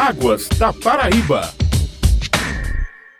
Águas da Paraíba.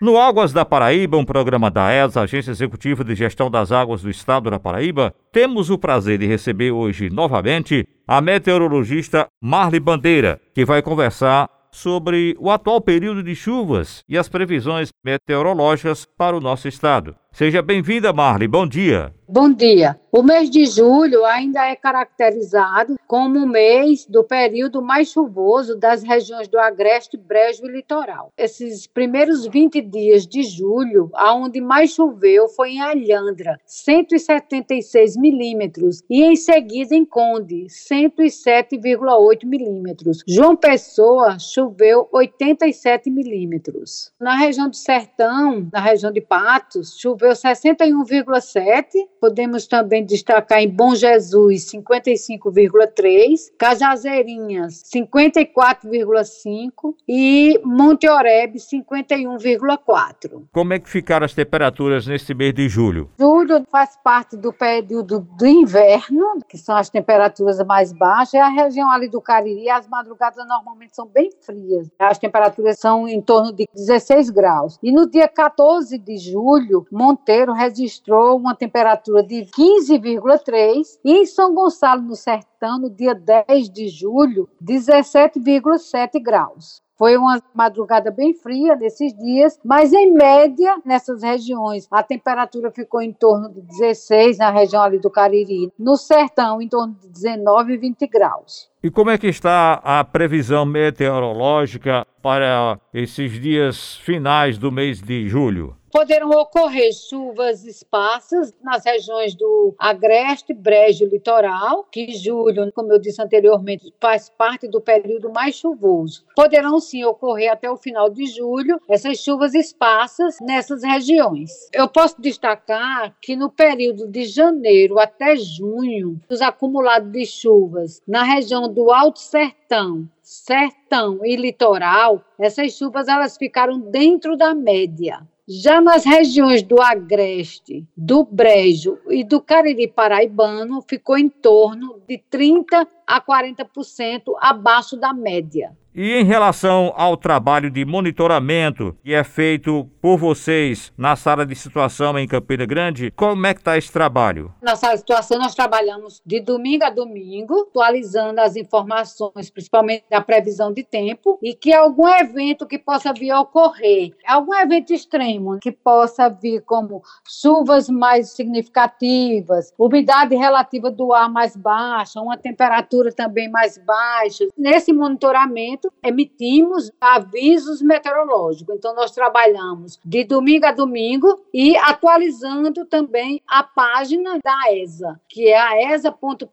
No Águas da Paraíba, um programa da ESA, Agência Executiva de Gestão das Águas do Estado da Paraíba, temos o prazer de receber hoje novamente a meteorologista Marli Bandeira, que vai conversar sobre o atual período de chuvas e as previsões meteorológicas para o nosso estado. Seja bem-vinda, Marli. Bom dia. Bom dia. O mês de julho ainda é caracterizado como o mês do período mais chuvoso das regiões do Agreste, Brejo e Litoral. Esses primeiros 20 dias de julho, aonde mais choveu foi em Alhandra, 176 milímetros, e em seguida em Conde, 107,8 milímetros. João Pessoa choveu 87 milímetros. Na região do Sertão, na região de Patos, choveu 61,7. Podemos também destacar em Bom Jesus, 55,3, Cajazeirinhas, 54,5 e Monte Oreb, 51,4. Como é que ficaram as temperaturas neste mês de julho? Julho faz parte do período do inverno, que são as temperaturas mais baixas, é a região ali do Cariri, as madrugadas normalmente são bem frias. As temperaturas são em torno de 16 graus. E no dia 14 de julho, Monteiro registrou uma temperatura de 15 15,3 e em São Gonçalo, no Sertão, no dia 10 de julho, 17,7 graus. Foi uma madrugada bem fria nesses dias, mas em média, nessas regiões, a temperatura ficou em torno de 16 na região ali do Cariri. No sertão, em torno de 19 e 20 graus. E como é que está a previsão meteorológica para esses dias finais do mês de julho? Poderão ocorrer chuvas esparsas nas regiões do Agreste, Brejo e Litoral, que julho, como eu disse anteriormente, faz parte do período mais chuvoso. Poderão sim ocorrer até o final de julho essas chuvas esparsas nessas regiões. Eu posso destacar que no período de janeiro até junho, os acumulados de chuvas na região do Alto Sertão, Sertão e Litoral, essas chuvas elas ficaram dentro da média. Já nas regiões do Agreste, do Brejo e do Cariri Paraibano, ficou em torno de 30 a 40% abaixo da média. E em relação ao trabalho de monitoramento que é feito por vocês na sala de situação em Campina Grande, como é que está esse trabalho? Na sala de situação nós trabalhamos de domingo a domingo, atualizando as informações, principalmente da previsão de tempo, e que algum evento que possa vir a ocorrer, algum evento extremo que possa vir como chuvas mais significativas, umidade relativa do ar mais baixa, uma temperatura também mais baixa. Nesse monitoramento emitimos avisos meteorológicos. Então, nós trabalhamos de domingo a domingo e atualizando também a página da ESA, que é a esa.pb.gov.br.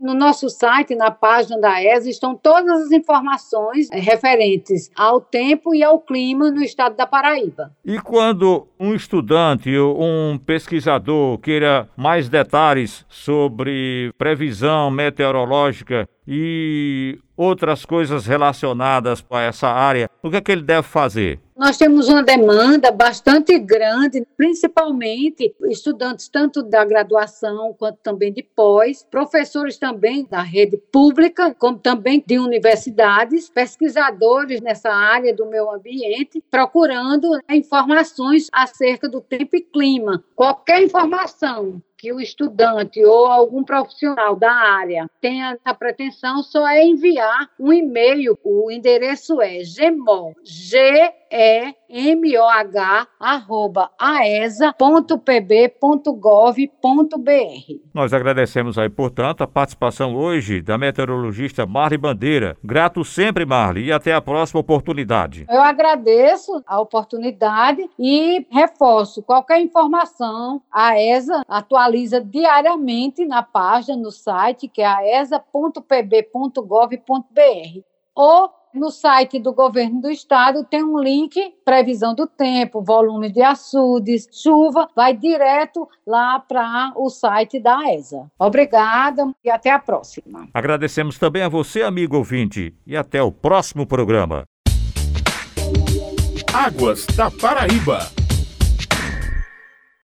No nosso site, na página da ESA, estão todas as informações referentes ao tempo e ao clima no estado da Paraíba. E quando um estudante ou um pesquisador queira mais detalhes sobre previsão meteorológica e outras coisas relacionadas com essa área, o que é que ele deve fazer? Nós temos uma demanda bastante grande, principalmente estudantes tanto da graduação quanto também de pós, professores também da rede pública, como também de universidades, pesquisadores nessa área do meio ambiente, procurando informações acerca do tempo e clima. Qualquer informação que o estudante ou algum profissional da área tenha a pretensão, só é enviar um e-mail. O endereço é gmol, g e m o h arroba aesa.pb.gov.br. Nós agradecemos aí, portanto, a participação hoje da meteorologista Marli Bandeira. Grato sempre, Marli, e até a próxima oportunidade. Eu agradeço a oportunidade e reforço qualquer informação, a ESA atualiza diariamente na página, no site, que é aesa.pb.gov.br. Ou no site do governo do estado tem um link, previsão do tempo, volume de açudes, chuva, vai direto lá para o site da ESA. Obrigada e até a próxima. Agradecemos também a você, amigo ouvinte, e até o próximo programa. Águas da Paraíba.